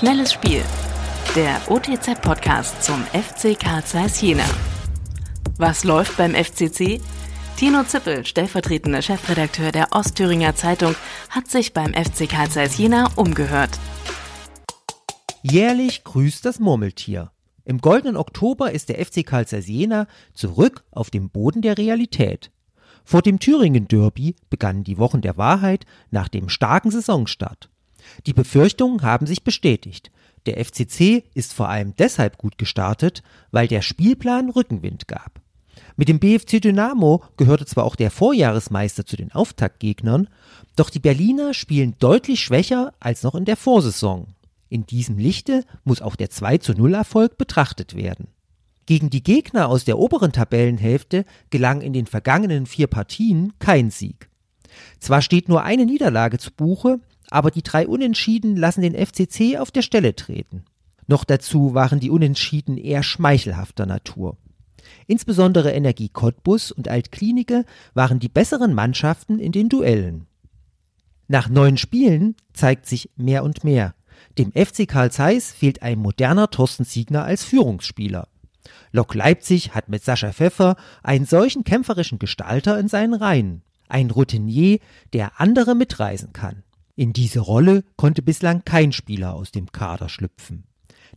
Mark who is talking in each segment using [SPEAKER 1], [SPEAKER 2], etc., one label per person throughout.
[SPEAKER 1] Schnelles Spiel. Der OTZ-Podcast zum FC Karl Zeiss Jena. Was läuft beim FCC? Tino Zippel, stellvertretender Chefredakteur der Ostthüringer Zeitung, hat sich beim FC Karl Zeiss Jena umgehört.
[SPEAKER 2] Jährlich grüßt das Murmeltier. Im goldenen Oktober ist der FC Karl Zeiss Jena zurück auf dem Boden der Realität. Vor dem Thüringen-Derby begannen die Wochen der Wahrheit nach dem starken Saisonstart. Die Befürchtungen haben sich bestätigt. Der FCC ist vor allem deshalb gut gestartet, weil der Spielplan Rückenwind gab. Mit dem BFC Dynamo gehörte zwar auch der Vorjahresmeister zu den Auftaktgegnern, doch die Berliner spielen deutlich schwächer als noch in der Vorsaison. In diesem Lichte muss auch der 2 zu 0 Erfolg betrachtet werden. Gegen die Gegner aus der oberen Tabellenhälfte gelang in den vergangenen vier Partien kein Sieg. Zwar steht nur eine Niederlage zu Buche, aber die drei Unentschieden lassen den FCC auf der Stelle treten. Noch dazu waren die Unentschieden eher schmeichelhafter Natur. Insbesondere Energie Cottbus und Altklinike waren die besseren Mannschaften in den Duellen. Nach neun Spielen zeigt sich mehr und mehr. Dem FC Karl Zeiss fehlt ein moderner Thorsten Siegner als Führungsspieler. Lok Leipzig hat mit Sascha Pfeffer einen solchen kämpferischen Gestalter in seinen Reihen. Ein Routinier, der andere mitreisen kann. In diese Rolle konnte bislang kein Spieler aus dem Kader schlüpfen.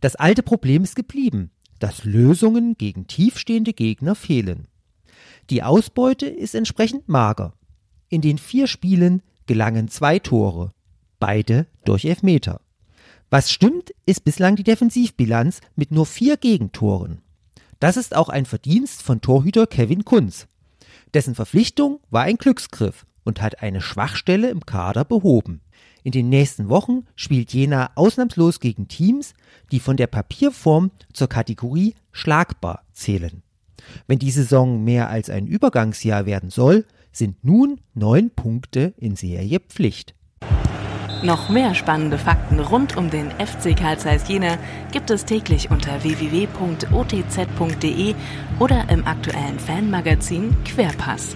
[SPEAKER 2] Das alte Problem ist geblieben, dass Lösungen gegen tiefstehende Gegner fehlen. Die Ausbeute ist entsprechend mager. In den vier Spielen gelangen zwei Tore, beide durch Elfmeter. Was stimmt, ist bislang die Defensivbilanz mit nur vier Gegentoren. Das ist auch ein Verdienst von Torhüter Kevin Kunz. Dessen Verpflichtung war ein Glücksgriff und hat eine Schwachstelle im Kader behoben. In den nächsten Wochen spielt Jena ausnahmslos gegen Teams, die von der Papierform zur Kategorie schlagbar zählen. Wenn die Saison mehr als ein Übergangsjahr werden soll, sind nun neun Punkte in Serie Pflicht.
[SPEAKER 1] Noch mehr spannende Fakten rund um den FC Karl Zeiss Jena gibt es täglich unter www.otz.de oder im aktuellen Fanmagazin Querpass.